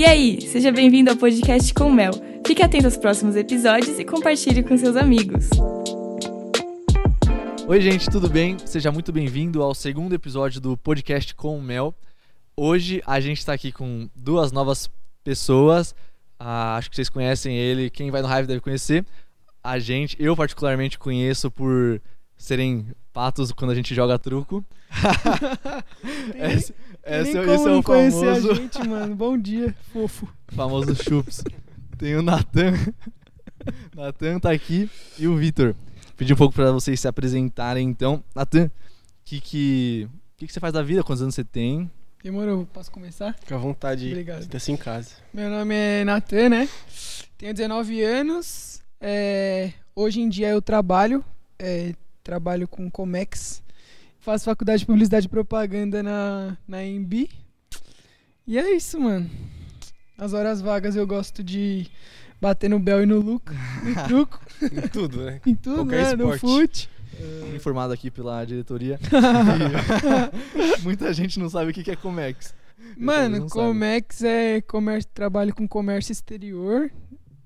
E aí, seja bem-vindo ao podcast com Mel. Fique atento aos próximos episódios e compartilhe com seus amigos. Oi, gente, tudo bem? Seja muito bem-vindo ao segundo episódio do podcast com Mel. Hoje a gente está aqui com duas novas pessoas. Ah, acho que vocês conhecem ele. Quem vai no Hive deve conhecer. A gente, eu particularmente conheço por serem patos quando a gente joga truco. esse, esse, é, esse é o famoso. a gente, mano. Bom dia, fofo. Famoso chups. Tem o Natan. Natan tá aqui e o Vitor. Pedi um pouco para vocês se apresentarem então. Natan, o que que, que que você faz da vida? Quantos anos você tem? Demorou, posso começar? Fica à vontade. Obrigado. Sinta-se em casa. Meu nome é Natan, né? Tenho 19 anos. É... Hoje em dia eu trabalho. É... Trabalho com Comex. Faço faculdade de publicidade e propaganda na, na EMB. E é isso, mano. Nas horas vagas eu gosto de bater no Bel e no Luca, no truco. em tudo, né? em tudo, Qualquer né? No fute. Uh... Informado aqui pela diretoria. Muita gente não sabe o que é Comex. Mano, Comex é comércio, trabalho com comércio exterior.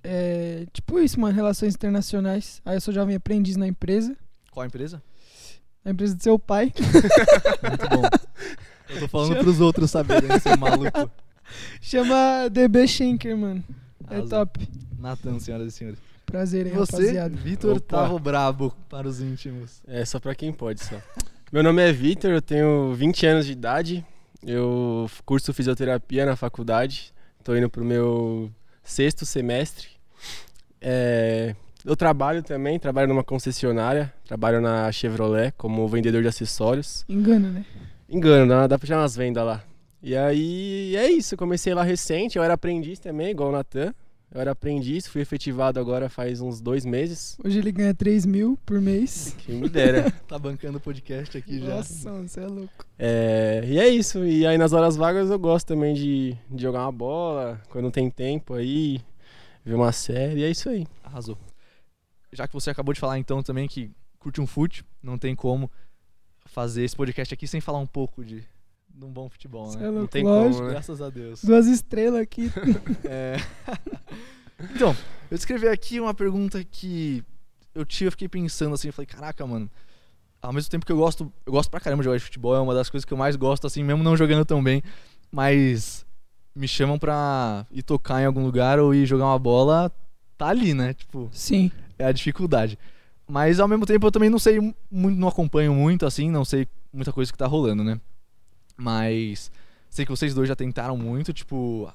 É, tipo isso, mano, relações internacionais. Aí eu sou jovem aprendiz na empresa. Qual a empresa? A empresa do seu pai. Muito bom. Eu tô falando Chama... pros outros saberem, seu maluco. Chama DB Schenker, mano. É Azul. top. Natan, senhoras e senhores. Prazer, hein, Você, rapaziada. Vitor Tavo Brabo, para os íntimos. É, só pra quem pode, só. Meu nome é Vitor, eu tenho 20 anos de idade. Eu curso fisioterapia na faculdade. Tô indo pro meu sexto semestre. É, eu trabalho também, trabalho numa concessionária, trabalho na Chevrolet como vendedor de acessórios. Engana, né? Engano, dá, dá pra tirar umas vendas lá. E aí é isso, comecei lá recente, eu era aprendiz também, igual o Natan. Eu era aprendiz, fui efetivado agora faz uns dois meses. Hoje ele ganha 3 mil por mês. Quem me dera. tá bancando o podcast aqui já. Nossa, você é louco. É, e é isso. E aí nas horas vagas eu gosto também de, de jogar uma bola, quando tem tempo aí, ver uma série, e é isso aí. Arrasou já que você acabou de falar então também que curte um fute, não tem como fazer esse podcast aqui sem falar um pouco de, de um bom futebol, né? É louco, não tem lógico. como, né? graças a Deus. Duas estrelas aqui. é... então, eu escrevi aqui uma pergunta que eu tive, eu fiquei pensando assim, eu falei, caraca, mano, ao mesmo tempo que eu gosto, eu gosto pra caramba de jogar de futebol, é uma das coisas que eu mais gosto, assim, mesmo não jogando tão bem, mas me chamam pra ir tocar em algum lugar ou ir jogar uma bola, tá ali, né? Tipo, Sim é a dificuldade. Mas ao mesmo tempo eu também não sei muito, não acompanho muito assim, não sei muita coisa que tá rolando, né? Mas sei que vocês dois já tentaram muito, tipo,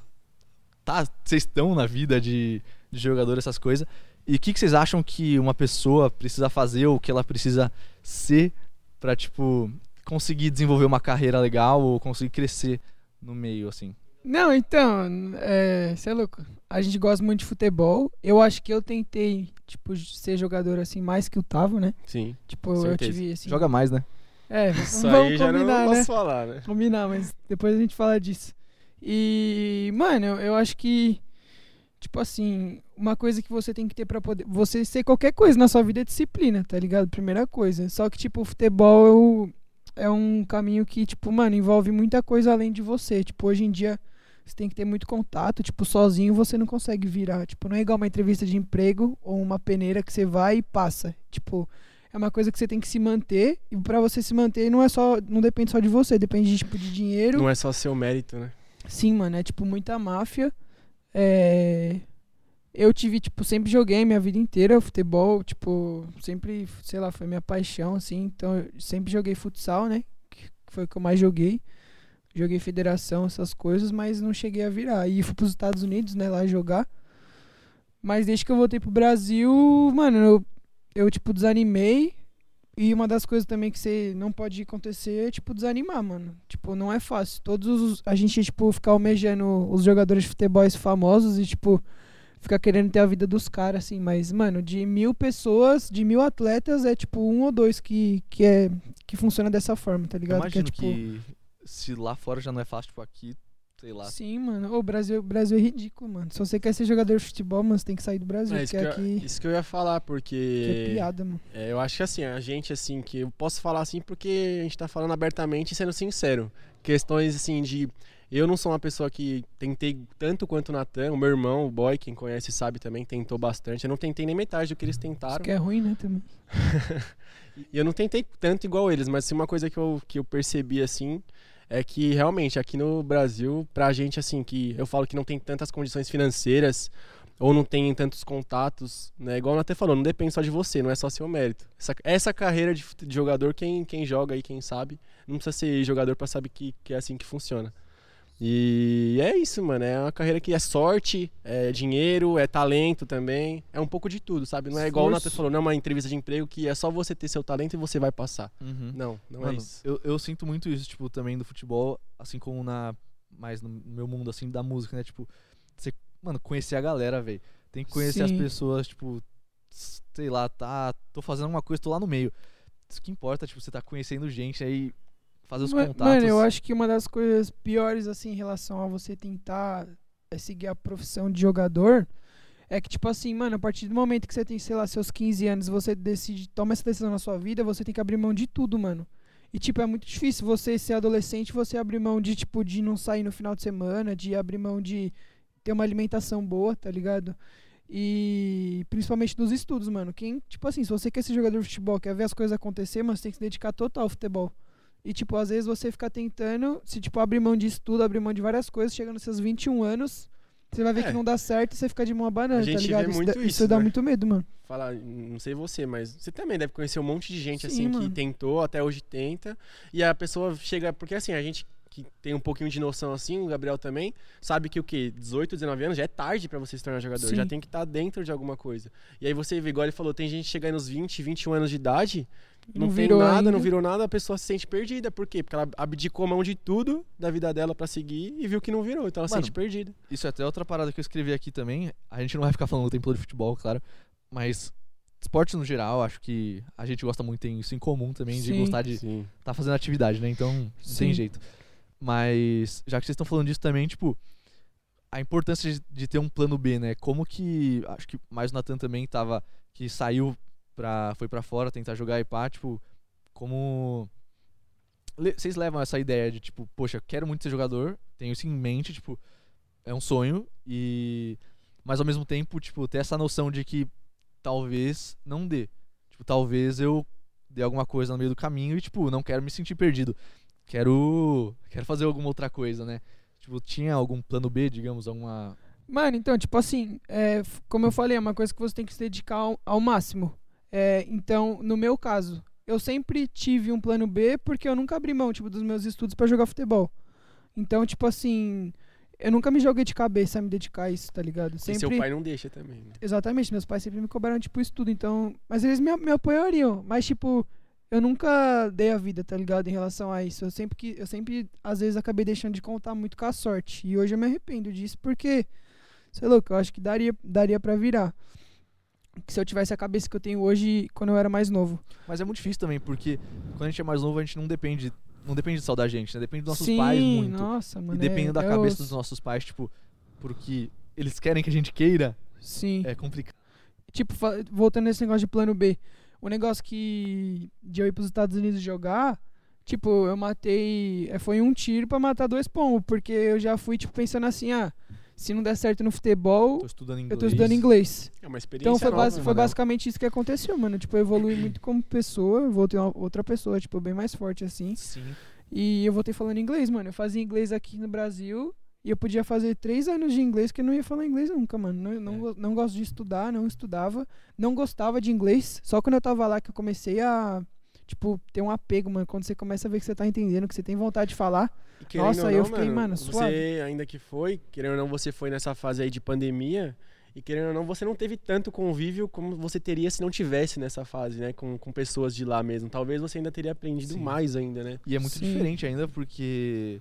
tá, vocês estão na vida de, de jogador essas coisas. E o que, que vocês acham que uma pessoa precisa fazer ou que ela precisa ser para tipo conseguir desenvolver uma carreira legal ou conseguir crescer no meio assim? Não, então, é, você é louco. A gente gosta muito de futebol. Eu acho que eu tentei, tipo, ser jogador assim mais que o Tavo, né? Sim. Tipo, eu tive assim. Joga mais, né? É, Isso vamos aí já combinar, não né? posso falar, né? Combinar, mas depois a gente fala disso. E, mano, eu, eu acho que tipo assim, uma coisa que você tem que ter para poder você ser qualquer coisa na sua vida é disciplina, tá ligado? Primeira coisa. Só que tipo, o futebol é, é um caminho que tipo, mano, envolve muita coisa além de você. Tipo, hoje em dia você tem que ter muito contato, tipo, sozinho você não consegue virar. Tipo, não é igual uma entrevista de emprego ou uma peneira que você vai e passa. Tipo, é uma coisa que você tem que se manter e para você se manter não é só, não depende só de você, depende de, tipo, de dinheiro. Não é só seu mérito, né? Sim, mano, é tipo muita máfia. É... Eu tive, tipo, sempre joguei minha vida inteira futebol, tipo, sempre, sei lá, foi minha paixão, assim. Então, eu sempre joguei futsal, né? Que foi o que eu mais joguei. Joguei federação, essas coisas, mas não cheguei a virar. E fui pros Estados Unidos, né, lá jogar. Mas desde que eu voltei pro Brasil, mano, eu, eu tipo, desanimei. E uma das coisas também que você não pode acontecer é, tipo, desanimar, mano. Tipo, não é fácil. Todos os. A gente, tipo, ficar almejando os jogadores de futebol famosos e, tipo, ficar querendo ter a vida dos caras, assim. Mas, mano, de mil pessoas, de mil atletas, é, tipo, um ou dois que, que, é, que funciona dessa forma, tá ligado? Imagino que, é, tipo, que se lá fora já não é fácil, tipo, aqui, sei lá. Sim, mano. O Brasil, o Brasil é ridículo, mano. Se você quer ser jogador de futebol, mano, você tem que sair do Brasil. É, isso, que eu, aqui isso que eu ia falar, porque. é piada, mano. É, eu acho que assim, a gente, assim, que eu posso falar assim porque a gente tá falando abertamente e sendo sincero. Questões, assim, de Eu não sou uma pessoa que tentei tanto quanto o Natan, o meu irmão, o boy, quem conhece sabe também, tentou bastante. Eu não tentei nem metade do que eles Isso tentaram. que é ruim, né, também. E eu não tentei tanto igual eles, mas assim, uma coisa que eu, que eu percebi assim é que realmente aqui no Brasil, pra gente assim, que eu falo que não tem tantas condições financeiras ou não tem tantos contatos, né? Igual o até falou, não depende só de você, não é só seu mérito. Essa, essa carreira de, de jogador, quem, quem joga aí, quem sabe, não precisa ser jogador pra saber que, que é assim que funciona. E é isso, mano. É uma carreira que é sorte, é dinheiro, é talento também. É um pouco de tudo, sabe? Não é igual o Esforço. Nathan falou, não é uma entrevista de emprego que é só você ter seu talento e você vai passar. Uhum. Não, não é Mano, isso. eu, eu sinto muito isso, tipo, também do futebol, assim como na. Mais no meu mundo, assim, da música, né? Tipo, você, mano, conhecer a galera, velho. Tem que conhecer as Sim. pessoas, tipo, sei lá, tá. Tô fazendo uma coisa, tô lá no meio. Isso que importa, tipo, você tá conhecendo gente aí, fazer os Ma- contatos. Mano, eu acho que uma das coisas piores, assim, em relação a você tentar é, seguir a profissão de jogador é que, tipo assim, mano, a partir do momento que você tem, sei lá, seus 15 anos, você decide, toma essa decisão na sua vida, você tem que abrir mão de tudo, mano. E, tipo, é muito difícil você ser adolescente, você abrir mão de, tipo, de não sair no final de semana, de abrir mão de ter uma alimentação boa, tá ligado? E principalmente dos estudos, mano. Quem, tipo assim, se você quer ser jogador de futebol, quer ver as coisas acontecer, mas você tem que se dedicar total ao futebol. E, tipo, às vezes você fica tentando, se, tipo, abrir mão de estudo, abrir mão de várias coisas, chega nos seus 21 anos, você vai ver É. que não dá certo e você fica de mão abanando, A gente tá vê ligado? muito dá, isso, dá né? muito medo, mano. Falar, não sei você, mas você também deve conhecer um monte de gente Sim, assim que mano. tentou, até hoje tenta, e a pessoa chega, porque assim, a gente que tem um pouquinho de noção assim, o Gabriel também, sabe que o quê? 18, 19 anos já é tarde pra você se tornar jogador, Sim. já tem que estar dentro de alguma coisa. E aí você vê, igual ele falou, tem gente que chega aí nos 20, 21 anos de idade, não, Não virou nada, ainda. não virou nada, a pessoa se sente perdida. Por quê? Porque ela abdicou a mão de tudo da vida dela pra seguir e viu que não virou, então ela se Mano, sente perdida. Isso é até outra parada que eu escrevi aqui também. A gente não vai ficar falando o tempo todo de futebol, claro. Mas esportes no geral, acho que a gente gosta muito, tem isso em comum também, de Sim. gostar de Sim. tá fazendo atividade, né? Então Sim. tem jeito. Mas já que vocês estão falando disso também, tipo, a importância de, de ter um plano B, né? Como que. Acho que mais o Natan também tava. Que saiu pra. foi pra fora tentar jogar pá, tipo, como. Vocês levam essa ideia de, tipo, poxa, quero muito ser jogador, tenho isso em mente, tipo, é um sonho, e. Mas ao mesmo tempo, tipo, ter essa noção de que talvez não dê. Tipo, talvez eu dê alguma coisa no meio do caminho e, tipo, não quero me sentir perdido. Quero. Quero fazer alguma outra coisa, né? Tipo, tinha algum plano B, digamos, alguma. Mano, então, tipo assim, é, como eu falei, é uma coisa que você tem que se dedicar ao, ao máximo. É, então, no meu caso, eu sempre tive um plano B porque eu nunca abri mão, tipo, dos meus estudos pra jogar futebol. Então, tipo assim, eu nunca me joguei de cabeça a me dedicar a isso, tá ligado? E Sempre... seu pai não deixa também, né? Exatamente, meus pais sempre me cobraram, tipo, estudo, então... Mas eles me, me apoiariam, mas, tipo, eu nunca dei a vida, tá ligado, em relação a isso. Eu sempre, que, eu sempre, às vezes, acabei deixando de contar muito com a sorte. E hoje eu me arrependo disso, porque, sei lá, eu acho que daria, daria pra virar. Que se eu tivesse a cabeça que eu tenho hoje, quando eu era mais novo. Mas é muito difícil também, porque quando a gente é mais novo, a gente não depende. Não depende só da gente, né? Depende dos nossos Sim, pais muito. nossa, mano. e dependendo é, da é cabeça dos nossos pais, tipo, porque eles querem que a gente queira, Sim. é complicado. tipo, voltando nesse negócio de plano B, o negócio que de eu ir pros Estados Unidos jogar, tipo, eu matei, é, foi um tiro pra matar dois pombos, porque eu já fui, tipo, pensando assim, ah, se não der certo no futebol, Tô estudando inglês. eu tô estudando inglês. É uma experiência Então foi, nova, basi- né? foi Manel. basicamente isso que aconteceu, mano. Tipo, eu evolui muito como pessoa, eu voltei uma outra pessoa, tipo, bem mais forte assim. Sim. E eu voltei falando inglês, mano. Eu fazia inglês aqui no Brasil e eu podia fazer três anos de inglês que eu não ia falar inglês nunca, mano. Não, não, É. não gosto de estudar, não estudava. Não gostava de inglês. Só quando eu tava lá que eu comecei a, tipo, ter um apego, mano. Quando você começa a ver que você tá entendendo, que você tem vontade de falar. E querendo Nossa, aí eu fiquei, mano, você suave. ainda que foi, querendo ou não, você foi nessa fase aí de pandemia. E querendo ou não, você não teve tanto convívio como você teria se não tivesse nessa fase, né? Com, com pessoas de lá mesmo. Talvez você ainda teria aprendido Sim. mais ainda, né? E é muito Sim. diferente ainda, porque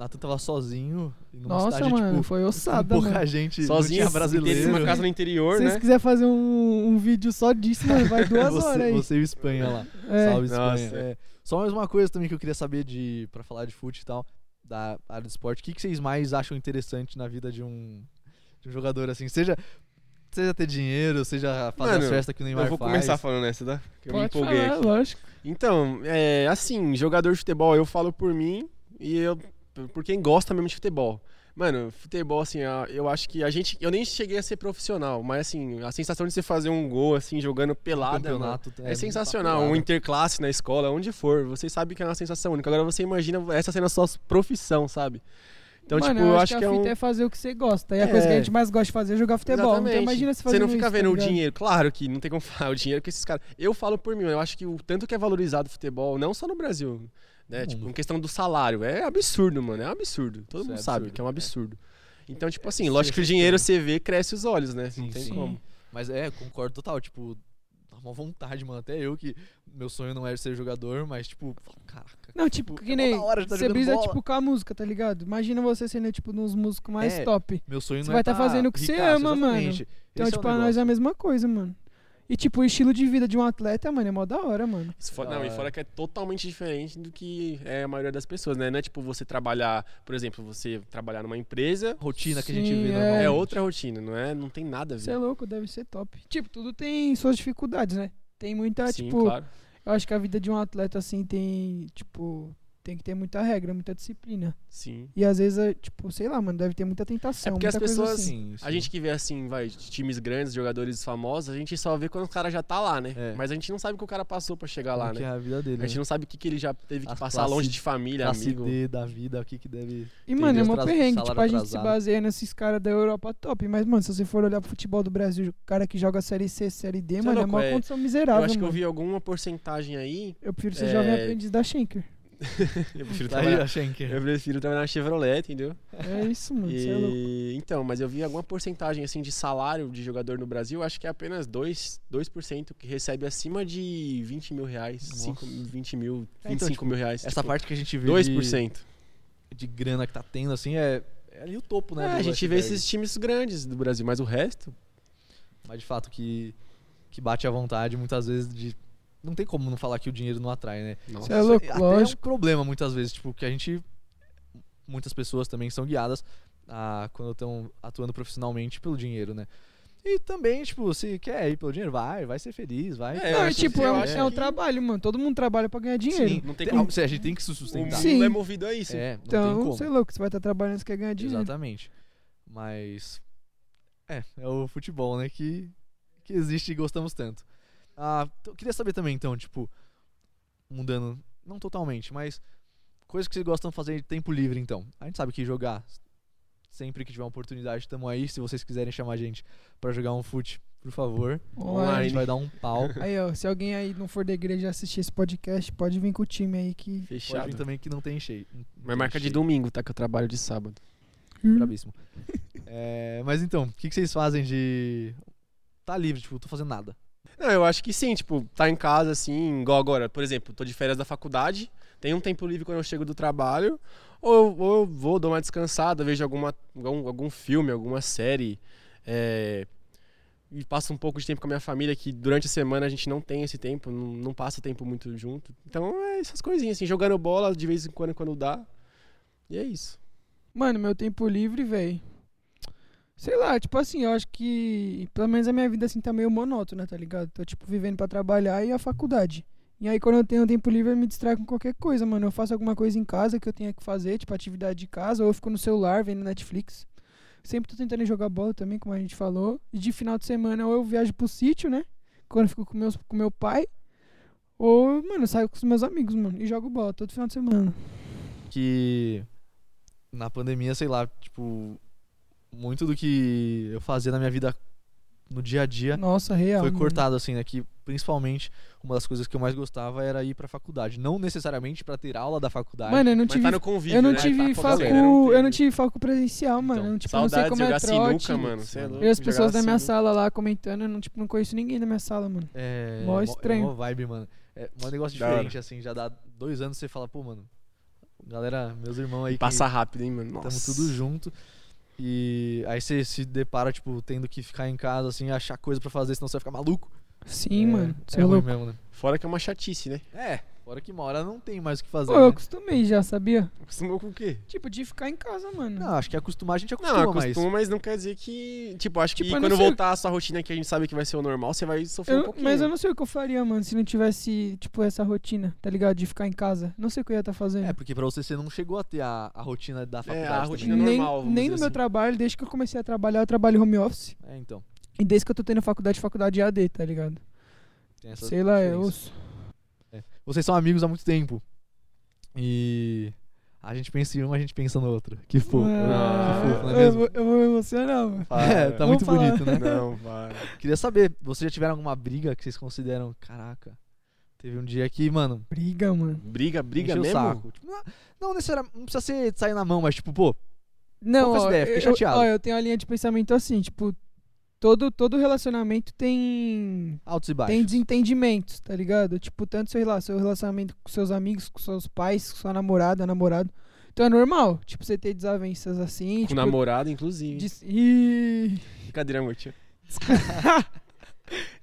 Nathan tava sozinho numa Nossa, cidade, mano, tipo, foi ossada, pouca mano. gente, Sozinho, não brasileiro. uma casa no interior, Se vocês né? quiserem fazer um, um vídeo só disso, mano, vai duas você, horas aí. Você e o Espanha lá. É. Salve, Espanha. É. Só mais uma coisa também que eu queria saber de para falar de fute e tal, da área de esporte. O que, que vocês mais acham interessante na vida de um, de um jogador assim? Seja, seja ter dinheiro, seja fazer Mano, as festas que o Neymar Eu vou faz. começar falando essa, tá? Que eu me Pode empolguei falar, aqui. lógico. Então, é, assim, jogador de futebol, eu falo por mim e eu, por por quem gosta mesmo de futebol. Mano, futebol, assim, eu acho que a gente. Eu nem cheguei a ser profissional, mas assim, a sensação de você fazer um gol, assim, jogando pelada. mano, campeonato é, sensacional. Um interclasse na escola, onde for. Você sabe que é uma sensação única. Agora você imagina essa sendo a sua profissão, sabe? Então, Mano, tipo, eu acho que a é um. é fazer o que você gosta. E a coisa que a É. gente mais gosta de fazer é jogar futebol. Exatamente. Então imagina se Você fazendo não fica isso, vendo tá o ligado? dinheiro. Claro que não tem como falar o dinheiro que esses caras. Eu falo por mim, eu acho que o tanto que é valorizado o futebol, não só no Brasil, né? No Tipo, em questão do salário, é absurdo, mano. É um absurdo. Todo Isso mundo é sabe absurdo, que é um é. absurdo. Então, tipo assim, lógico que é o dinheiro você vê, cresce os olhos, né? Sim, não tem sim. como. Mas é, concordo total, tipo, dá uma vontade, mano. Até eu que meu sonho não era ser jogador, mas tipo, caraca. Não, tipo, Tipo, que é nem. mó da hora de tá você brisa, bola. tipo, com a música, tá ligado? Imagina você sendo, tipo, nos músicos mais É, top. Meu sonho Você não vai é tá fazendo o que você ama, mano. exatamente. Então, Esse é tipo, pra nós é a mesma coisa, mano. E, tipo, o estilo de vida de um atleta, mano, é mó da hora, mano. Da não, e fora que é totalmente diferente do que é a maioria das pessoas, né? Não é tipo você trabalhar, por exemplo, você trabalhar numa empresa, rotina que a gente Sim, vê é. normalmente. é outra rotina, não é? Não tem nada a Você é ver. louco, deve ser top. Tipo, tudo tem suas dificuldades, né? Tem muita, Sim, tipo, claro. eu acho que a vida de um atleta, assim, tem, tipo, tem que ter muita regra, muita disciplina. Sim. E às vezes, é, tipo, sei lá, mano, deve ter muita tentação. É porque as pessoas- assim. Sim, sim. A gente que vê assim, vai, times grandes, jogadores famosos, a gente só vê quando o cara já tá lá, né? É. Mas a gente não sabe o que o cara passou pra chegar lá, Como que né? é a vida dele. A gente né? não sabe o que, que ele já teve que A passar classe- longe de família, amigo. D da vida, o que que deve... E, mano, é Atras- perrengue. Tipo, a gente se baseia nesses caras da Europa top. Mas, mano, se você for olhar pro futebol do Brasil, o cara que joga Série C, Série D, Você é mano, é louco, uma é- condição Eu miserável, acho que eu mano. vi alguma porcentagem aí. Eu prefiro ser É, jovem aprendiz da Schenker. Eu prefiro, Tá aí, trabalhar, a Schenker. eu prefiro trabalhar na Chevrolet, entendeu? É isso, mano. Você é louco. E, então, mas eu vi alguma porcentagem assim de salário de jogador no Brasil, acho que é apenas 2%, 2% que recebe acima de 20 mil reais, Nossa. 5, 20 mil, 25 É, então, tipo, mil reais. Essa tipo, parte que a gente vê 2%. de, de grana que tá tendo, assim, é, é ali o topo, né? É, a gente vê esses times grandes do Brasil, mas o resto. Mas de fato que, que bate à vontade muitas vezes de. Não tem como não falar que o dinheiro não atrai, né? Nossa. É louco, Até lógico. é um problema muitas vezes, tipo, que a gente. Muitas pessoas também são guiadas a, quando estão atuando profissionalmente pelo dinheiro, né? E também, tipo, se quer ir pelo dinheiro, vai, vai ser feliz, vai. É, Não, tipo, que- é acho é um que- trabalho, mano. Todo mundo trabalha pra ganhar dinheiro. Sim, Não tem tem, como- a gente tem que se O sustentar. mundo Sim. é movido a isso. É, não tem Então, como. você é louco, você vai estar trabalhando, você quer ganhar dinheiro. Exatamente. Mas. É, é o futebol, né? Que, que existe e gostamos tanto. Ah, queria saber também, então, tipo, mudando, não totalmente, mas coisas que vocês gostam de fazer em tempo livre, então. A gente sabe que jogar, sempre que tiver uma oportunidade, estamos aí. Se vocês quiserem chamar a gente pra jogar um fute, por favor, a Online. gente vai dar um pau. Aí, ó, se alguém aí não for da igreja assistir esse podcast, pode vir com o time aí que. Pode Fechado. vir também que não tem cheio. não Mas marca de cheio. domingo, tá? Que eu trabalho de sábado. Brabíssimo. É, mas então, o que, que vocês fazem de. Tá livre, tipo, tô fazendo nada. Não, eu acho que sim, tipo, tá em casa assim, igual agora, por exemplo, tô de férias da faculdade, tenho um tempo livre quando eu chego do trabalho, ou, ou eu vou, dou uma descansada, vejo alguma, algum, algum filme, alguma série, é, e passo um pouco de tempo com a minha família, que durante a semana a gente não tem esse tempo, não, não passa tempo muito junto. Então é essas coisinhas, assim, jogando bola de vez em quando, quando dá. E é isso. Mano, meu tempo livre, velho. Sei lá, tipo assim, eu acho que. Pelo menos a minha vida assim tá meio monótona, tá ligado? Tô, tipo, vivendo pra trabalhar e a faculdade. E aí, quando eu tenho tempo livre, eu me distraio com qualquer coisa, mano. Eu faço alguma coisa em casa que eu tenha que fazer, tipo, atividade de casa, ou eu fico no celular vendo Netflix. Sempre tô tentando jogar bola também, como a gente falou. E de final de semana, ou eu viajo pro sítio, né? Quando eu fico com, meus, com meu pai. Ou, mano, eu saio com os meus amigos, mano. E jogo bola todo final de semana. que na pandemia, sei lá, tipo, muito do que eu fazia na minha vida no dia a dia Nossa, real. foi cortado assim, né? Que principalmente uma das coisas que eu mais gostava era ir pra faculdade, não necessariamente pra ter aula da faculdade. Mano, eu não Mas tive tá no convívio, Eu não né? tive Tá facu, eu não tive facu presencial, mano. Então, eu, tipo, eu não sei Saudades como é jogar trote. sinuca, mano. É louco, E as jogar pessoas da minha sinuca. sala lá comentando, eu não, tipo, não conheço ninguém da minha sala, mano. é mó estranho. É mó vibe, mano. É um negócio diferente, assim, já dá dois anos você fala, pô, mano, galera, meus irmãos aí. que- Passa rápido, hein, mano? Tamo Nossa. tudo junto. E aí você se depara, tipo, tendo que ficar em casa, assim, achar coisa pra fazer, senão você vai ficar maluco. Sim, É- mano. É, Você é, ruim louco. mesmo, né? Fora que é uma chatice, né? É, Fora que uma hora não tem mais o que fazer. Pô, eu né? acostumei já, sabia? Acostumou com o quê? Tipo, de ficar em casa, mano. Não, acho que acostumar a gente Não, acostuma, acostuma, mas. mas não quer dizer que. Tipo, acho Tipo, que eu não quando sei- voltar a sua rotina que a gente sabe que vai ser o normal, você vai sofrer um Eu- pouquinho. mas eu não sei o que eu faria, mano, se não tivesse, tipo, essa rotina, tá ligado? De ficar em casa. Não sei o que eu ia estar fazendo. É, porque pra você você não chegou a ter a, a rotina da faculdade. a também. rotina nem normal, vamos nem dizer no meu assim. trabalho, desde que eu comecei a trabalhar, eu trabalho home office. É, então. E desde que eu tô tendo faculdade, faculdade AD, tá ligado? Tem essa Sei lá, eu. diferença. Vocês são amigos há muito tempo. E. A gente pensa em um, a gente pensa no outro. Que fofo. Ah, que fofo, não é eu, mesmo? vou, eu vou me emocionar, mano. É, tá muito falar. bonito, né? Não, vai. Queria saber, vocês já tiveram alguma briga que vocês consideram, caraca, teve um dia que, mano, Briga, mano. Briga, briga mesmo? saco. Tipo, não, não necessariamente, não precisa ser de sair na mão, mas tipo, pô, Não, ó, fiquei eu, chateado. Ó, eu tenho a linha de pensamento assim, tipo, todo, todo relacionamento tem altos e baixos. tem desentendimentos, tá ligado? Tipo, tanto seu, seu relacionamento com seus amigos, com seus pais, com sua namorada, namorado. Então é normal, tipo, você ter desavenças assim, Com tipo, namorado, inclusive. dis- Ih, Brincadeira, amor. tio.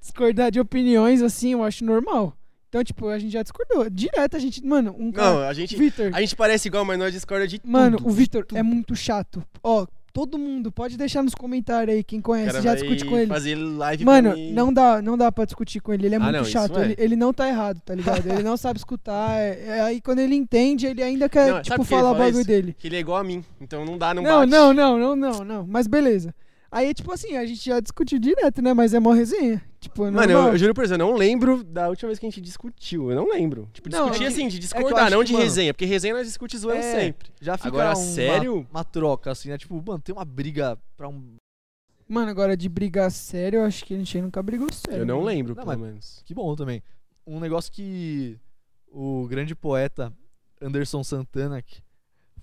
discordar de opiniões assim, eu acho normal. Então, tipo, a gente já discordou. Direto a gente, mano, um cara, Não, a gente, Vitor, a gente parece igual, mas nós discorda de Mano, tudo. o Vitor é muito chato. Ó, todo mundo, pode deixar nos comentários aí quem conhece, cara já discute com ele. fazer live Mano, não dá, não dá pra discutir com ele, ele é Ah, muito não, chato. é. Ele, ele não tá errado, tá ligado? ele não sabe escutar. é- é aí quando ele entende, ele ainda quer, Não, tipo, falar o bagulho dele. Que ele é igual a mim. Então não dá, não, Não, bate. não, não, não, não, não. Mas beleza. Aí, tipo assim, a gente já discutiu direto, né? Mas é mó resenha. Tipo, é Mano, eu, eu juro por Deus, eu não lembro da última vez que a gente discutiu. Eu não lembro. Tipo, Não, discutir é que- assim, de eu discordar, não que, de mano, resenha. Porque resenha nós discute zoando É. sempre. Já fica Agora, uma, sério? uma troca, assim, né? Tipo, mano, tem uma briga pra um... Mano, agora de brigar sério, eu acho que a gente nunca brigou sério. eu não mano. lembro, Não, pelo menos. Que bom também. Um negócio que o grande poeta Anderson Santana que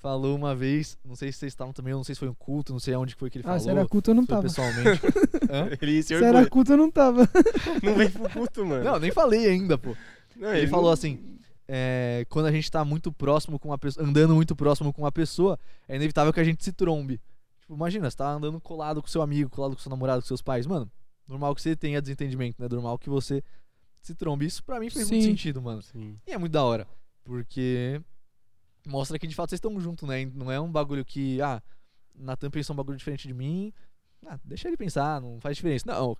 falou uma vez, não sei se vocês estavam também, eu não sei se foi um culto, não sei aonde que foi que ele Ah, se falou. era culto eu não se tava. pessoalmente. Hã? Ele se Se era culto eu não tava. Não vem pro culto, mano. Não, nem falei ainda, pô. Não, Ele falou não- assim, é, quando a gente tá muito próximo com uma pessoa, andando muito próximo com uma pessoa, é inevitável que a gente se trombe. Tipo, imagina, você tá andando colado com seu amigo, colado com seu namorado, com seus pais, mano, normal que você tenha desentendimento, né? Normal que você se trombe. Isso pra mim fez muito Sim. sentido, mano. Sim. E é muito da hora, porque mostra que de fato vocês estão juntos, né? Não é um bagulho que, ah, Natan pensou um bagulho diferente de mim, ah, deixa ele pensar, não faz diferença. Não,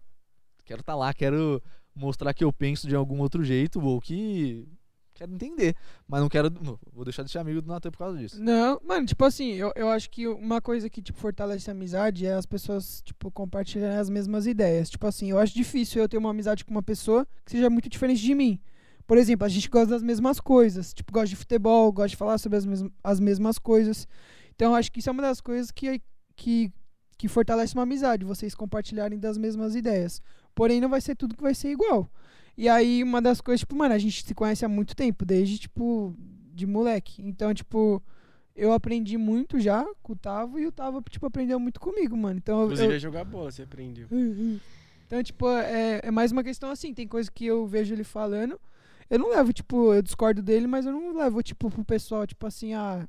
quero estar lá, quero mostrar que eu penso de algum outro jeito, ou que quero entender, mas não quero, não, vou deixar de ser amigo do Natan por causa disso. Não, mano, tipo assim, eu, eu acho que uma coisa que, tipo, fortalece a amizade é as pessoas, tipo, compartilharem as mesmas ideias. Tipo assim, eu acho difícil eu ter uma amizade com uma pessoa que seja muito diferente de mim. Por exemplo, a gente gosta das mesmas coisas. Tipo, gosta de futebol, gosta de falar sobre as, mes as mesmas coisas. Então, acho que isso é uma das coisas que, que, que fortalece uma amizade, vocês compartilharem das mesmas ideias. Porém, não vai ser tudo que vai ser igual. E aí, uma das coisas, tipo, mano, a gente se conhece há muito tempo, desde, tipo, de moleque. Então, tipo, eu aprendi muito já com o Tavo e o Tavo, tipo, aprendeu muito comigo, mano. Então, Inclusive, eu, jogar bola, você aprendeu. então, tipo, é, é mais uma questão assim, tem coisa que eu vejo ele falando, eu não levo, tipo, eu discordo dele, mas eu não levo, tipo, pro pessoal, tipo assim, ah,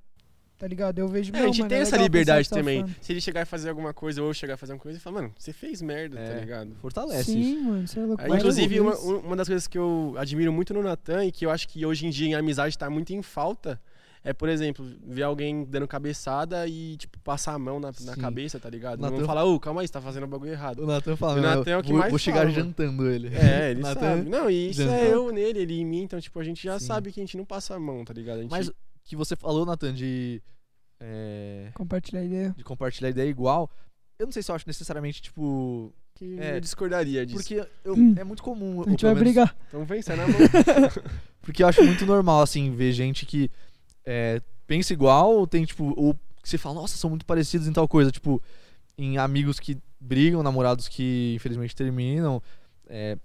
tá ligado? Eu vejo, É, a gente mano, tem é essa liberdade tá também. Se ele chegar e fazer alguma coisa ou eu chegar a fazer uma coisa, ele fala, mano, você fez merda, tá É, ligado? Fortalece Sim, isso. mano, você é louco. Aí, inclusive, uma, uma das coisas que eu admiro muito no Natan e que eu acho que hoje em dia em amizade tá muito em falta é, por exemplo, ver alguém dando cabeçada e, tipo, passar a mão na, na cabeça, tá ligado? Natan- Não falar, ô, calma aí, você tá fazendo o bagulho O errado. Natan fala, O "Não, Natan é o que vou, mais vou chegar fala, mano." jantando ele. É, ele Natan- sabe. Não, e isso é eu nele, ele em mim, então, tipo, a gente já Sim. sabe que a gente não passa a mão, tá ligado? A gente... Mas que você falou, Natan, de. é, Compartilhar ideia. de compartilhar ideia igual. Eu não sei se eu acho necessariamente, tipo. que é, eu discordaria disso. Porque eu- Hum. é muito comum. A gente vai menos- brigar. Então vem, sai na mão. Porque eu acho muito normal, assim, ver gente que é, pensa igual, ou tem, tipo, ou que você fala, nossa, são muito parecidos em tal coisa. Tipo, em amigos que brigam, namorados que infelizmente terminam. é,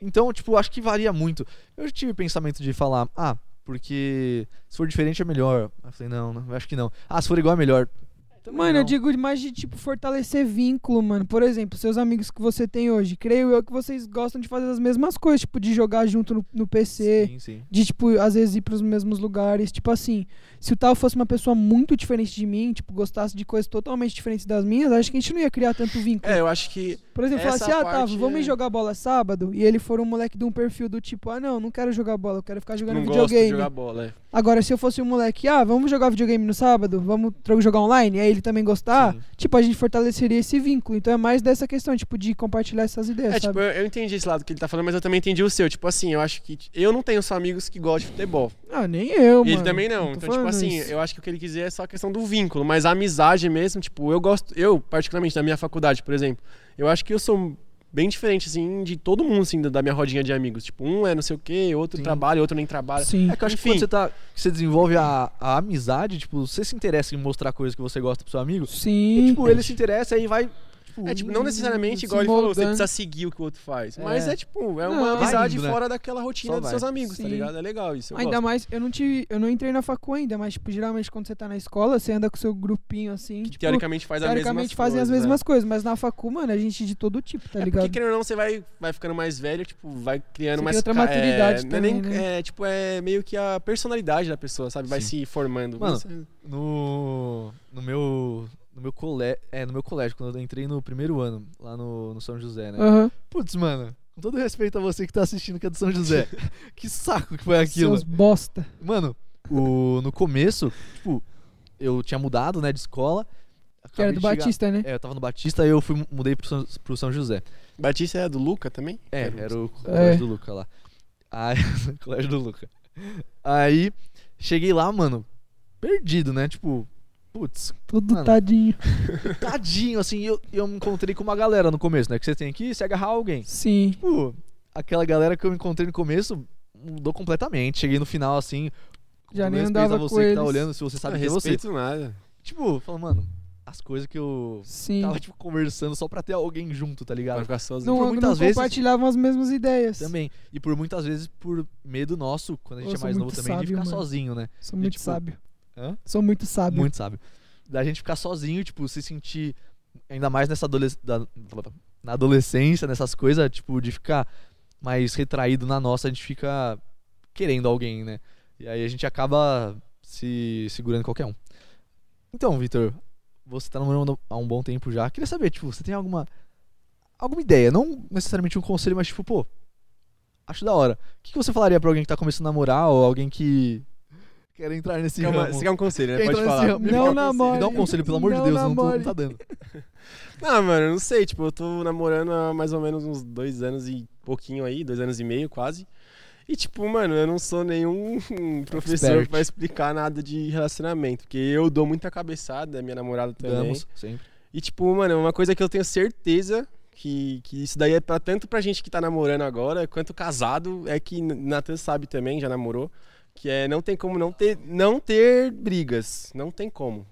então, tipo, acho que varia muito. Eu tive pensamento de falar, ah, porque se for diferente é melhor. Eu falei, não, não, acho que não. Ah, se for igual é melhor. Também Mano, eu não. digo mais de, tipo, fortalecer vínculo, mano. Por exemplo, seus amigos que você tem hoje. Creio eu que vocês gostam de fazer as mesmas coisas, tipo, de jogar junto no, no PC. Sim, sim. De, tipo, às vezes ir pros mesmos lugares. Tipo assim, se o tal fosse uma pessoa muito diferente de mim, tipo, gostasse de coisas totalmente diferentes das minhas, acho que a gente não ia criar tanto vínculo. É, eu acho que. Por exemplo, falar assim, ah, tá, parte vamos é- ir jogar bola sábado. E ele for um moleque de um perfil do tipo, ah, não, não quero jogar bola, eu quero ficar jogando não gosto de videogame. jogar bola, é. Agora, se eu fosse um moleque, ah, vamos jogar videogame no sábado, vamos jogar online, e aí ele também gostar, Sim. tipo, a gente fortaleceria esse vínculo. Então é mais dessa questão, tipo, de compartilhar essas ideias, É, tipo, sabe? eu, eu entendi esse lado que ele tá falando, mas eu também entendi o seu. Tipo assim, eu acho que. Eu não tenho só amigos que gostam de futebol. Ah, nem eu, E ele mano. também não. tô Então, tipo assim, isso. eu acho que o que ele quiser é só a questão do vínculo. Mas a amizade mesmo, tipo, eu gosto. Eu, particularmente, da minha faculdade, por exemplo, eu acho que eu sou bem diferente, assim, de todo mundo, assim, da minha rodinha de amigos. Tipo, um é não sei o quê, outro Sim. trabalha, outro nem trabalha. Sim. É que eu acho que quando você, tá, você desenvolve a, a amizade, tipo, você se interessa em mostrar coisas que você gosta pro seu amigo, Sim. e, tipo, ele se interessa e aí vai. Tipo, É, tipo, não necessariamente se igual ele falou, você precisa seguir o que o outro faz. Mas É. é, tipo, é Não, uma vai amizade indo, né? fora daquela rotina Só dos vai. seus amigos, tá Sim. ligado? É legal isso. eu Ainda gosto. mais, eu não tive, eu não entrei na facu ainda, mas tipo, geralmente quando você tá na escola, você anda com o seu grupinho assim, Que tipo, teoricamente faz teoricamente fazem as coisas, mesmas coisas, mas na facu, mano, a gente de todo tipo, tá É ligado? porque, querendo ou não, você vai, vai ficando mais velho, tipo, vai criando Você mais... outra maturidade é, não é nem- também, né? É, tipo, é meio que a personalidade da pessoa, sabe? Vai Sim. se formando. Mano, é- no, no meu no meu colégio, é, no meu colégio, quando eu entrei no primeiro ano, lá no, no São José, né? Aham. Putz, mano, com todo respeito a você que tá assistindo que é do São José, que saco que foi aquilo. Seus bosta. Mano, o, no começo, tipo, eu tinha mudado, né, de escola. Que era do Batista, né? É, eu tava no Batista aí eu fui, mudei pro São, pro São José. Batista é do Luca também? É, Era era o É. colégio do Luca lá. Aí, colégio do Luca. Aí, cheguei lá, mano, perdido, né? Tipo, putz, Tudo Mano. tadinho. tadinho, assim, eu, eu me encontrei com uma galera no começo, né? Que você tem que se agarrar a alguém. Sim. Tipo, aquela galera que eu encontrei no começo mudou completamente. Cheguei no final, assim, com Já nem respeito andava a com você que tá eles. olhando, se você sabe que é você. nada. Tipo, falando, mano, as coisas que eu Sim. tava, tipo, conversando só pra ter alguém junto, tá ligado? Vai ficar sozinho. Não, por não muitas vezes- compartilhavam as mesmas ideias. Também. E por muitas vezes, por medo nosso, quando a gente Eu é mais novo muito também, de sábio, ficar mano. sozinho, né? Sou muito tipo, sábio. Hã? Sou muito sábio. Muito sábio. Da gente ficar sozinho, tipo, se sentir. Ainda mais nessa adolesc da- na adolescência, nessas coisas, tipo, de ficar mais retraído na nossa, a gente fica querendo alguém, né? E aí a gente acaba se segurando qualquer um. Então, Vitor, você tá namorando há um bom tempo já. Queria saber, tipo, você tem alguma. alguma ideia? Não necessariamente um conselho, mas tipo, pô, acho da hora. O que que você falaria pra alguém que tá começando a namorar ou alguém que quer entrar nesse ramo? Você quer um conselho, né? Quer Pode falar. ramo? Não namore. Me dá um conselho, pelo amor de Não Deus, não, tô, não tá dando. Não, mano, não sei. Tipo, eu tô namorando há mais ou menos uns dois anos e pouquinho aí, dois anos e meio quase. E, tipo, mano, eu não sou nenhum professor Expert. pra explicar nada de relacionamento. Porque eu dou muita cabeçada, minha namorada também. Damos, sempre. E, tipo, mano, uma coisa que eu tenho certeza que, que isso daí é pra, tanto pra gente que tá namorando agora, quanto casado, é que Natan sabe também, já namorou, que é não tem como não ter, não ter brigas. Não tem como.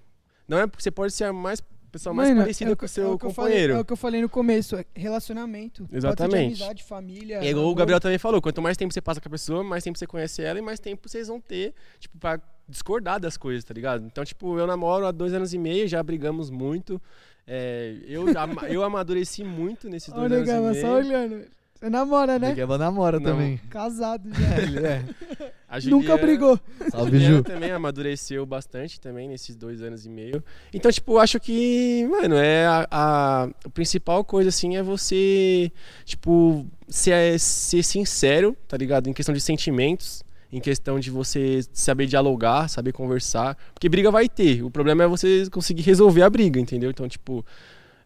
Não é porque você pode ser a mais pessoa mais Mano, parecida é o com o que- seu é o eu falei- companheiro. é o que eu falei no começo, é relacionamento. Pode ser de Exatamente. amizade, família. E é igual o. Gabriel também falou, quanto mais tempo você passa com a pessoa, mais tempo você conhece ela e mais tempo vocês vão ter, tipo, pra discordar das coisas, tá ligado? Então, tipo, eu namoro há dois anos e meio, já brigamos muito. É, eu, eu amadureci muito nesses dois Olha o anos e Gama, meio. só olhando. Você namora, né? Miguel namora Não. também. Casado já. Ele é. A Nunca Juliana- brigou. A Juliana Ju. também amadureceu bastante também nesses dois anos e meio. Então, tipo, eu acho que, mano, é a, a, a principal coisa, assim, é você, tipo, ser, ser sincero, tá ligado? Em questão de sentimentos, em questão de você saber dialogar, saber conversar. Porque briga vai ter. O problema é você conseguir resolver a briga, entendeu? Então, tipo.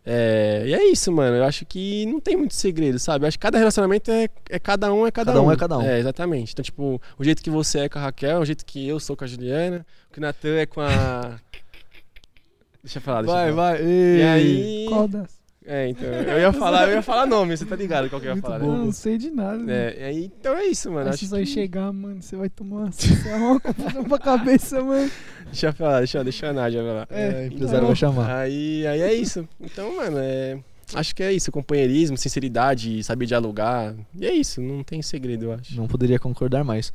É, e é isso, mano. Eu acho que não tem muito segredo, sabe? Eu acho que cada relacionamento é, é cada um, é cada, Cada um é cada um. É, exatamente. Então, tipo, o jeito que você é com a Raquel, o jeito que eu sou com a Juliana, o que o Natan é com a. Deixa eu falar, deixa Vai, eu falar. vai. E Ei. aí. Qual das? É, então. Eu ia falar, eu ia falar nome, você tá ligado qual que eu ia Muito falar, bom. Eu né? não sei de nada. É, aí, então é isso, mano. Acho Acho que você vai chegar, mano. Você vai tomar uma, você vai arrumar uma confusão pra cabeça, mano. Deixa eu falar, deixa, deixa a Nádia falar. É, É, empresário então- vai chamar. Aí, aí é isso. Então, mano, é. Acho que é isso, companheirismo, sinceridade, saber dialogar. E é isso, não tem segredo, eu acho. Não poderia concordar mais.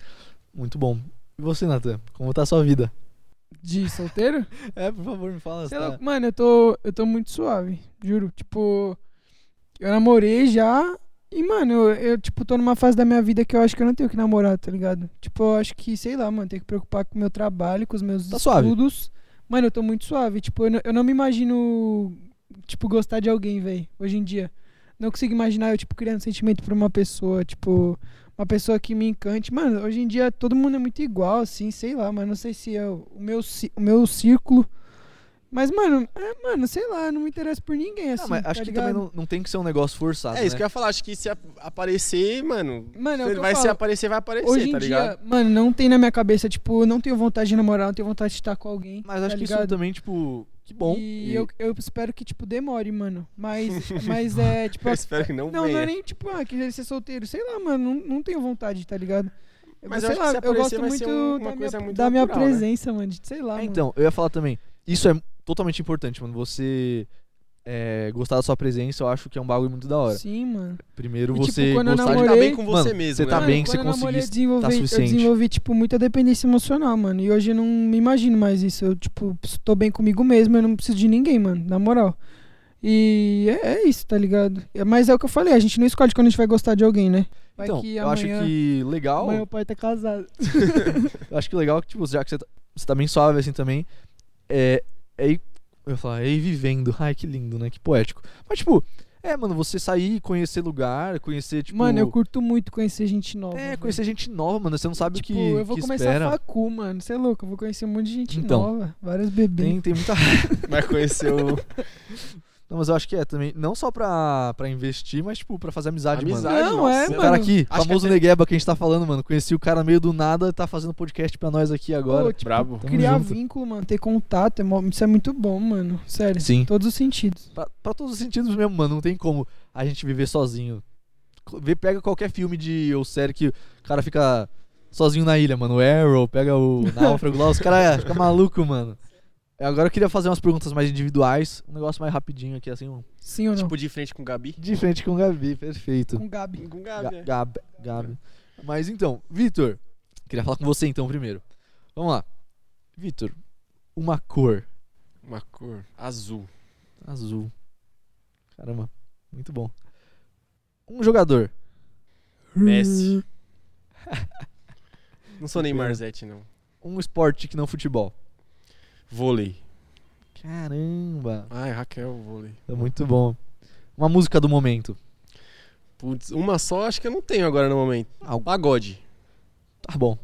Muito bom. E você, Natan? Como tá a sua vida? De solteiro? É, por favor, me fala. Sei tá- mano, eu tô, eu tô muito suave, juro. Tipo, eu namorei já e, mano, eu, eu, tipo, tô numa fase da minha vida que eu acho que eu não tenho que namorar, tá ligado? Tipo, eu acho que, sei lá, mano, tenho que preocupar com o meu trabalho, com os meus Tá suave. estudos. Mano, eu tô muito suave. Tipo, eu não, eu não me imagino, tipo, gostar de alguém, velho, hoje em dia. Não consigo imaginar eu, tipo, criando sentimento por uma pessoa, tipo, uma pessoa que me encante. Mano, hoje em dia todo mundo é muito igual, assim, sei lá, mas não sei se é o meu, o meu círculo. Mas, mano, é, mano, sei lá, não me interesso por ninguém, assim. Não, mas tá acho que ligado? também não, não tem que ser um negócio forçado. É isso né? que eu ia falar. Acho que se ap- aparecer, mano. Mano, é o se que eu vai se aparecer, vai aparecer, Hoje em tá dia, ligado? mano, não tem na minha cabeça, tipo, não tenho vontade de namorar, não tenho vontade de estar com alguém. Mas tá acho que isso ligado? também, tipo, que bom. E, Eu, eu espero que, tipo, demore, mano. Mas, mas é, tipo, Eu espero que não, Não, venha. não é nem tipo, ah, queria ser solteiro. Sei lá, mano, não, não tenho vontade, tá ligado? Eu- Mas eu sei que lá, eu gosto muito um- uma da, coisa minha, muito da minha natural, né? presença, mano. de- Sei lá, É, mano. então, eu ia falar também. Isso é totalmente importante, mano. Você é, gostar da sua presença, eu acho que é um bagulho muito da hora. Sim, mano. Primeiro E, tipo, você gostar Você de tá namorei- bem com você Mano, mesmo, você né? tá Mano, bem que você quando eu namorei, eu desenvolvi, tá eu suficiente. desenvolvi, tipo, muita dependência emocional, mano. E hoje eu não me imagino mais isso. Eu, tipo, tô bem comigo mesmo, eu não preciso de ninguém, mano, na moral. E é, é isso, tá ligado? É- Mas é o que eu falei, a gente não escolhe quando a gente vai gostar de alguém, né? Vai Então, que eu acho que legal. Amanhã o pai tá casado. Eu acho que legal que, tipo, já que você tá, você tá bem suave assim também, é, é ir, eu ia falar, ir vivendo. Ai, que lindo, né? Que poético. Mas, tipo, é, mano, você sair, conhecer lugar, conhecer, tipo. Mano, eu curto muito conhecer gente nova. É, velho. conhecer gente nova, mano. Você não sabe o Tipo, que, eu vou que começar espera. a facu, mano. Você é louco, eu vou conhecer um monte de gente Então. nova. Vários bebês. Tem, tem muita. Vai conhecer o. Não, mas eu acho que é também. Não só pra, pra investir, mas, tipo, pra fazer amizade, mano. Amizade, Não, nossa, é, O mano. cara aqui, Acho que famoso até- Negueba que a gente tá falando, mano. Conheci o cara no meio do nada, tá fazendo podcast pra nós aqui agora. Pô, tipo, Brabo. Criar junto. vínculo, mano, ter contato, é isso é muito bom, mano. Sério. Sim. Em todos os sentidos. Pra, pra todos os sentidos mesmo, mano. Não tem como a gente viver sozinho. Vê, pega qualquer filme de ou série que o cara fica sozinho na ilha, mano. O Arrow, pega o Náufrago lá, os caras ficam malucos, mano. É, Agora eu queria fazer umas perguntas mais individuais. Um negócio mais rapidinho aqui, assim, um- Sim ou não? Tipo de frente com o Gabi. de frente com o Gabi, perfeito. Com Gabi. Com o Ga- Gabi. é. Gab, Gabi. Mas então, Vitor, queria falar com você então primeiro. Vamos lá. Vitor, uma cor Uma cor azul. azul. Caramba, muito bom. Um jogador. Messi. Não sou Neymar Zete, não. Um esporte que não futebol. Vôlei. Caramba, Ai, Raquel, vôlei. é muito bom. Uma música do momento. Putz, uma só acho que eu não tenho agora no momento. Ah, Pagode. tá bom.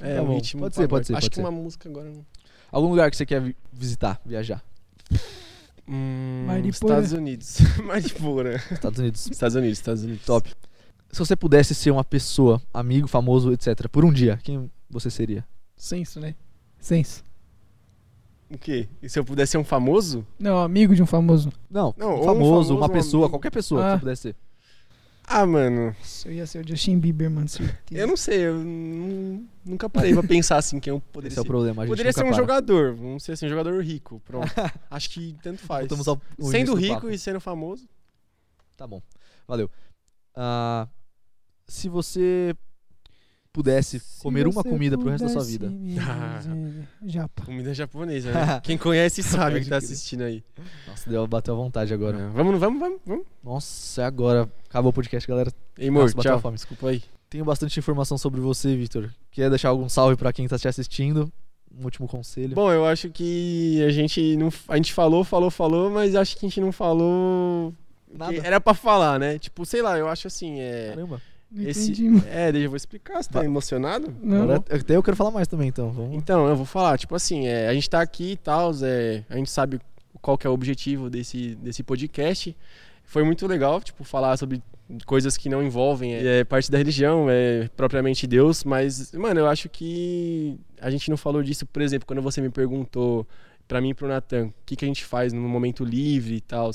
É, Tá o bom. ritmo Pode ser, pode ser, Acho pode que ser. uma música agora não. Algum lugar que você quer vi- visitar, viajar. Hum, Maripora. Estados Unidos. Maripora. Estados Unidos. Estados Unidos, Estados Unidos. Top. Se você pudesse ser uma pessoa, amigo, famoso, etc., por um dia, quem você seria? Senso, né? Senso. O quê? E se eu pudesse ser um famoso? Não, amigo de um famoso. Não, Não, um ou um famoso, famoso, uma um pessoa, amigo. qualquer pessoa que Ah. você pudesse ser. Ah, mano. Eu ia ser o Justin Bieber, mano. Certeza. Eu não sei, eu nu- nunca parei pra pensar assim quem eu poderia Esse é o ser. problema. A gente Poderia nunca ser um para. jogador, vamos ser assim, um jogador rico. Pronto. Acho que tanto faz. Voltamos ao- ao Sendo do rico papo. e sendo famoso. Tá bom. Valeu. Ah, se você pudesse Se comer uma comida pro resto da sua vida. Japa. Comida japonesa, né? Quem conhece sabe que tá assistindo aí. Nossa, deu, bateu à vontade agora. É, Vamos, vamos, vamos, vamos. Nossa, é agora. Acabou o podcast, galera. Ei, amor, Nossa, bateu a tchau. fome. Desculpa aí. Tenho bastante informação sobre você, Vitor. Quer deixar algum salve pra quem tá te assistindo? Um último conselho. Bom, eu acho que a gente não. A gente falou, falou, falou, mas acho que a gente não falou. Nada. Era pra falar, né? Tipo, sei lá, eu acho assim, é. Caramba. Não Esse- entendi. É, deixa eu vou explicar. Você tá Vai. emocionado? Não. Agora, até eu quero falar mais também, então. Vamos. Então, eu vou falar, tipo assim, é, a gente tá aqui e tal, é, a gente sabe qual que é o objetivo desse, desse podcast. Foi muito legal, tipo, falar sobre coisas que não envolvem é, parte da religião, é propriamente Deus, mas, mano, eu acho que a gente não falou disso, por exemplo, quando você me perguntou, pra mim e pro Natan, o que, que a gente faz no momento livre e tal.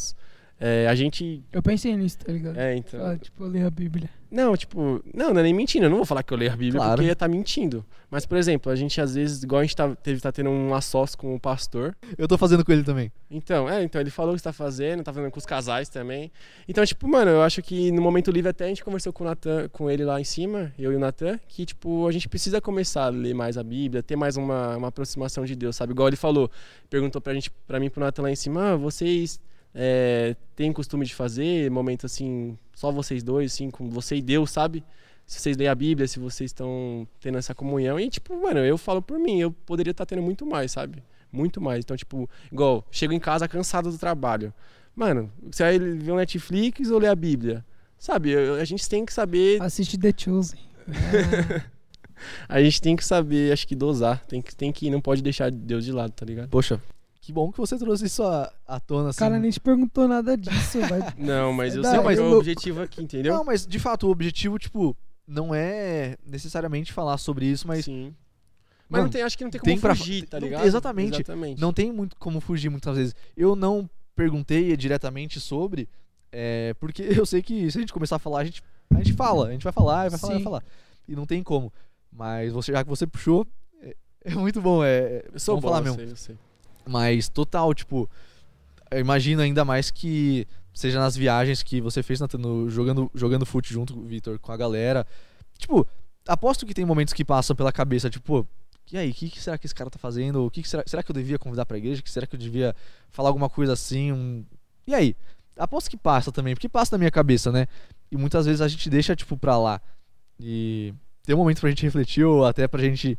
É, a gente. Eu pensei nisso, tá ligado? É, então. Ah, tipo, eu ler a Bíblia. Não, tipo, não, não é nem mentindo. Eu não vou falar que eu leio a Bíblia Claro. porque ia estar mentindo. Mas, por exemplo, a gente às vezes, igual a gente tá, teve, tá tendo um assócio com o pastor. Eu tô fazendo com ele também. Então, é, então ele falou que está fazendo, tá fazendo com os casais também. Então, tipo, mano, eu acho que no momento livre até a gente conversou com o Natan, com ele lá em cima, eu e o Natan, que, tipo, a gente precisa começar a ler mais a Bíblia, ter mais uma, uma aproximação de Deus, sabe? Igual ele falou, perguntou pra gente, pra mim e pro Natan lá em cima, ah, vocês é, têm costume de fazer momento assim, só vocês dois, assim, com você e Deus, sabe? Se vocês leem a Bíblia, se vocês estão tendo essa comunhão. E, tipo, mano, eu falo por mim, eu poderia estar tendo muito mais, sabe? Muito mais. Então, tipo, igual, chego em casa cansado do trabalho. Mano, você vai ver um Netflix ou ler a Bíblia? Sabe, eu- a gente tem que saber. Assiste The Chosen. A gente tem que saber, acho que dosar. Tem que, tem que não pode deixar Deus de lado, tá ligado? Poxa, que bom que você trouxe isso à, à tona, O assim. cara nem te perguntou nada disso, vai. Não, mas eu Não, sei qual mas é o eu- objetivo aqui, entendeu? Não, mas de fato, o objetivo, tipo, não é necessariamente falar sobre isso, mas Sim. Mas Mano, não tem, acho que não tem como tem pra- fugir, tá não- ligado? exatamente. Exatamente. não tem muito como fugir muitas vezes. Eu não perguntei diretamente sobre, é, porque eu sei que se a gente começar a falar, a gente, a gente fala, a gente vai falar, vai falar, vai Sim. falar. E não tem como. Mas você, já que você puxou, é, é muito bom. É, Eu sou bom, falar eu mesmo. sei, eu sei. Mas total, tipo, eu imagino ainda mais que seja nas viagens que você fez, no- jogando, jogando fute junto, Vitor, com a galera. Tipo, aposto que tem momentos que passam pela cabeça, tipo, e aí, o que, que será que esse cara tá fazendo? O que, que será, será que eu devia convidar pra igreja? Que será que eu devia falar alguma coisa assim? Um... E aí? Aposto que passa também, porque passa na minha cabeça, né? E muitas vezes a gente deixa, tipo, pra lá. E tem um momento pra gente refletir, ou até pra gente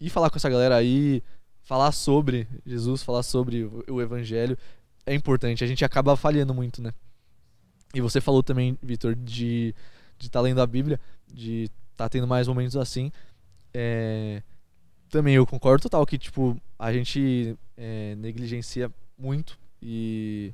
ir falar com essa galera aí, falar sobre Jesus, falar sobre o, evangelho. É importante, a gente acaba falhando muito, né? E você falou também, Vitor, de estar tá lendo a Bíblia, de estar tá tendo mais momentos assim. É, também eu concordo total que, tipo, a gente é, negligencia muito e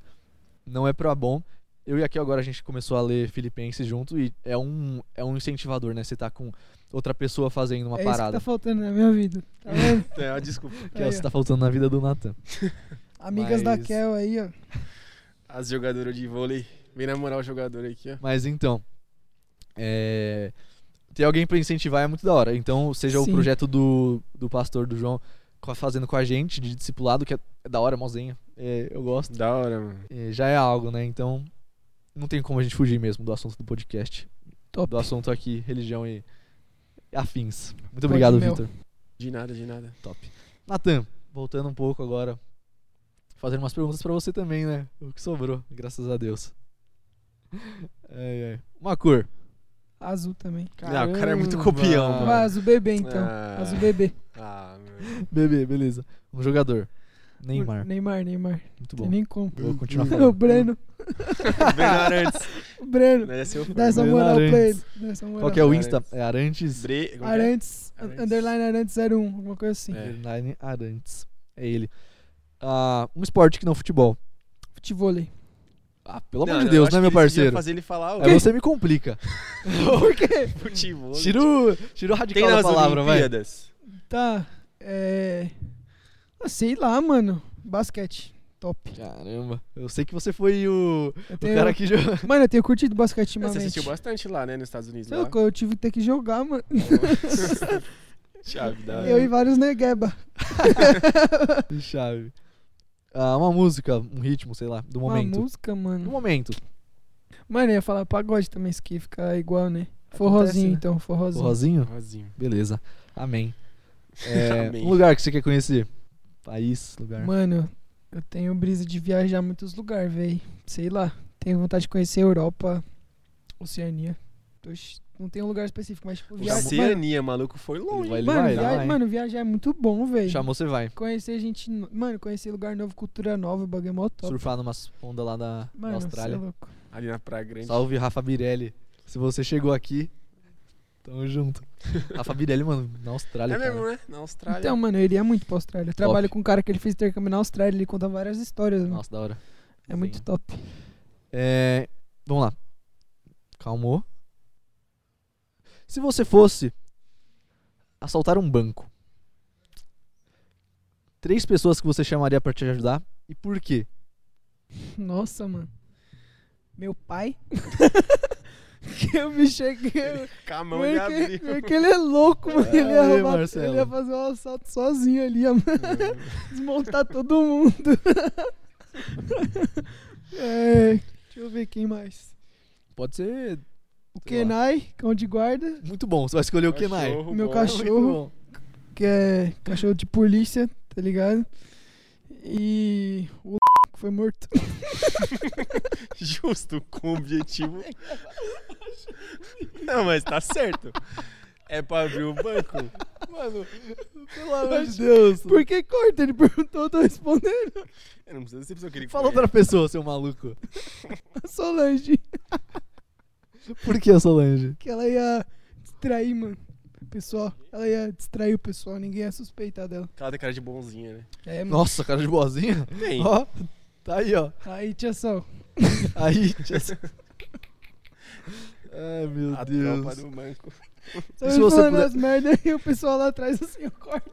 não é pra bom. Eu e aqui agora a gente começou a ler Filipenses junto e é um, é um incentivador, né? Você tá com outra pessoa fazendo uma é isso que parada. tá faltando na minha vida. Tá vendo? É, ó, desculpa. Que é o Aí, tá faltando na vida do Nathan. Amigas da Mas- Kel aí, ó. As jogadoras de vôlei. Vem namorar o jogador aqui, ó. Mas então, é, ter alguém pra incentivar é muito da hora. Então, seja o Sim. projeto do, do pastor, do João, fazendo com a gente, de discipulado, que é, é da hora, é mozinha. É, eu gosto. Da hora, mano. É, já é algo, né? Então, não tem como a gente fugir mesmo do assunto do podcast. Top. Do assunto aqui, religião e afins. Muito Pode obrigado. Vitor. De nada, de nada. Top. Natan, voltando um pouco agora. Fazendo umas perguntas pra você também, né? O que sobrou, graças a Deus. Ai, ai. Uma cor. Azul também. Não, o cara é muito Caramba. copião, mano. Vai, azul bebê então. Ah. Azul bebê. Ah, meu. Bebê, beleza. Um jogador. Neymar. Neymar, Neymar. Muito Tem bom. nem como. Vou continuar o falando. Breno. Breno Arantes. O Breno. Dá essa moral pra ele. Qual que é o. Insta? É Arantes. Bre... é? Arantes, Arantes. underline Arantes 01, alguma coisa assim. É. Underline Arantes. É ele. Ah, um esporte que não futebol. Futevôlei. Ah, pelo Não, amor de Deus, eu né, meu parceiro? fazer ele falar Aí você me complica. Por quê? futebol. Tira o, tira o Tem radical da palavra, vai. Olimpíadas. Tá. É. ah, Sei lá, mano. Basquete. Top. Caramba. Eu sei que você foi o, Eu o tenho... cara que jogou. Mano, eu tenho curtido basquete Você ultimamente. assistiu bastante lá, né, nos Estados Unidos. Lá, eu tive que ter que jogar, mano. Chave da Eu e vários negueba. Que chave. Ah, uma música, um ritmo, sei lá, do Uma momento. música, Do mano. momento. Mano, eu ia falar pagode também, isso aqui fica igual, né? Forrozinho, né? então, forrozinho. Forrozinho? Rosinho. Beleza. Amém. É, Amém. Um lugar que você quer conhecer? País, lugar. Mano, eu tenho brisa de viajar a muitos lugares, véi. Sei lá. Tenho vontade de conhecer Europa, Oceania. Oxi, Não tem um lugar específico, mas tipo, viajar. Mano, Oceania, maluco, foi longe. Vai, mano, vai, via- vai. mano, viajar é muito bom, velho. Chamou, você vai. Conhecer gente. no- Mano, conhecer lugar novo, cultura nova, o bagulho é mó top. Surfar numas ondas lá na, na Mano, Austrália. cê é louco. Ali na Praia Grande. Salve, Rafa Birelli. Se você chegou aqui, tamo junto. Rafa Birelli, mano, na Austrália. É cara. mesmo, né? Na Austrália. Então, mano, eu iria muito pra Austrália. Eu trabalho com um cara que ele fez intercâmbio na Austrália, ele conta várias histórias, mano. Nossa, da hora. É muito Sim. top. É, vamos lá. Calmou. Se você fosse assaltar um banco, três pessoas que você chamaria pra te ajudar e por quê? Nossa, mano. meu pai. que eu me cheguei. Com a mão ele Porque, abriu. porque ele é louco, mano. Ele ia, Aí, roubar- Marcelo. ele ia fazer um assalto sozinho ali, ó. Desmontar todo mundo. é, deixa eu ver quem mais. Pode ser O. Kenai, cão de guarda. muito bom. Você vai escolher o Kenai. Cachorro Meu bom. cachorro. Que é cachorro de polícia, tá ligado? E o que foi morto. Justo, com o objetivo. Não, mas tá certo. É pra abrir o banco. Mano, pelo amor de Deus. Por que corta? Ele perguntou, eu tô respondendo. Eu não precisa ser pessoa que ele Fala outra pessoa, seu maluco. A Solange, Por que a Solange? que ela ia distrair, mano. O pessoal, ela ia distrair o pessoal, ninguém ia suspeitar dela. Ela tem cara de bonzinha, né? É, mano. Nossa, cara de boazinha. Tem. Ó, tá aí, ó. Aí, tia Sol. Aí, tia... Ai, meu a Deus. tropa do banco. Tô se você puder- as merdas e o pessoal lá atrás assim, eu corto.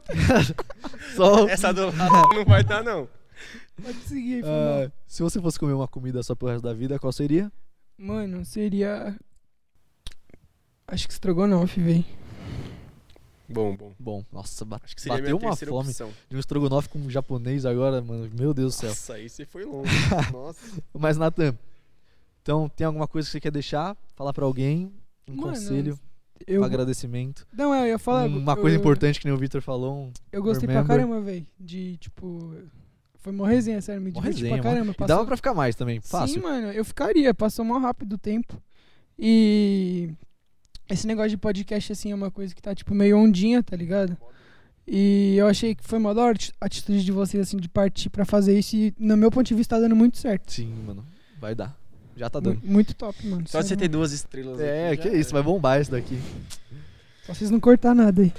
Só... Essa do lado não vai dar, não. Pode seguir mal. se você fosse comer uma comida só pro resto da vida, qual seria? Mano, seria. Acho que estrogonofe, véi. Bom, bom. Bom, nossa, ba- Acho que seria a bateu uma fome opção. de um estrogonofe com um japonês agora, mano. Meu Deus do céu. Nossa, aí você foi longe. Nossa. Mas, Nathan, então tem alguma coisa que você quer deixar? Falar pra alguém? Um Mano, conselho? Eu... Um agradecimento? Não, é, eu ia falar. uma coisa eu- importante que nem o Victor falou. Um... Eu gostei Remember. pra caramba, véi. De, tipo. Foi uma resenha, sério. Me diverti resenha, pra caramba. E Passou... dava pra ficar mais também. Fácil. Sim, mano, eu ficaria. Passou mó rápido o tempo. E. Esse negócio de podcast, assim, é uma coisa que tá, tipo, meio ondinha, tá ligado? E eu achei que foi uma da atitude de vocês, assim, de partir pra fazer isso. E, no meu ponto de vista, tá dando muito certo. Sim, mano. Vai dar. Já tá dando. Muito top, mano. Só de você sério ter duas estrelas É, aqui, que já isso, vai bombar isso daqui. Só vocês não cortar nada aí.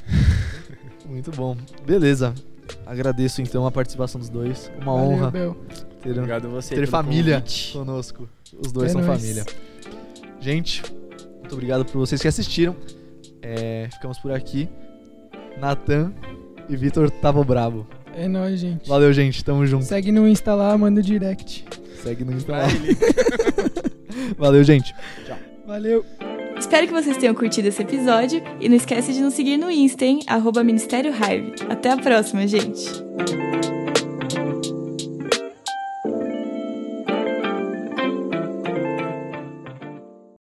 Muito bom. Beleza. Agradeço então a participação dos dois. Uma Valeu, honra Bel. ter, Obrigado a você ter família convite. conosco. Os dois É são nóis. família. Gente, muito obrigado por vocês que assistiram. É, ficamos por aqui. Natan e Vitor tava bravo. É nóis, gente. Valeu, gente. Tamo junto. Segue no Insta lá, manda direct. Segue no Insta lá. Valeu, gente. Valeu. Espero que vocês tenham curtido esse episódio e não esquece de nos seguir no Insta, hein? Arroba Ministério Hive. Até a próxima, gente!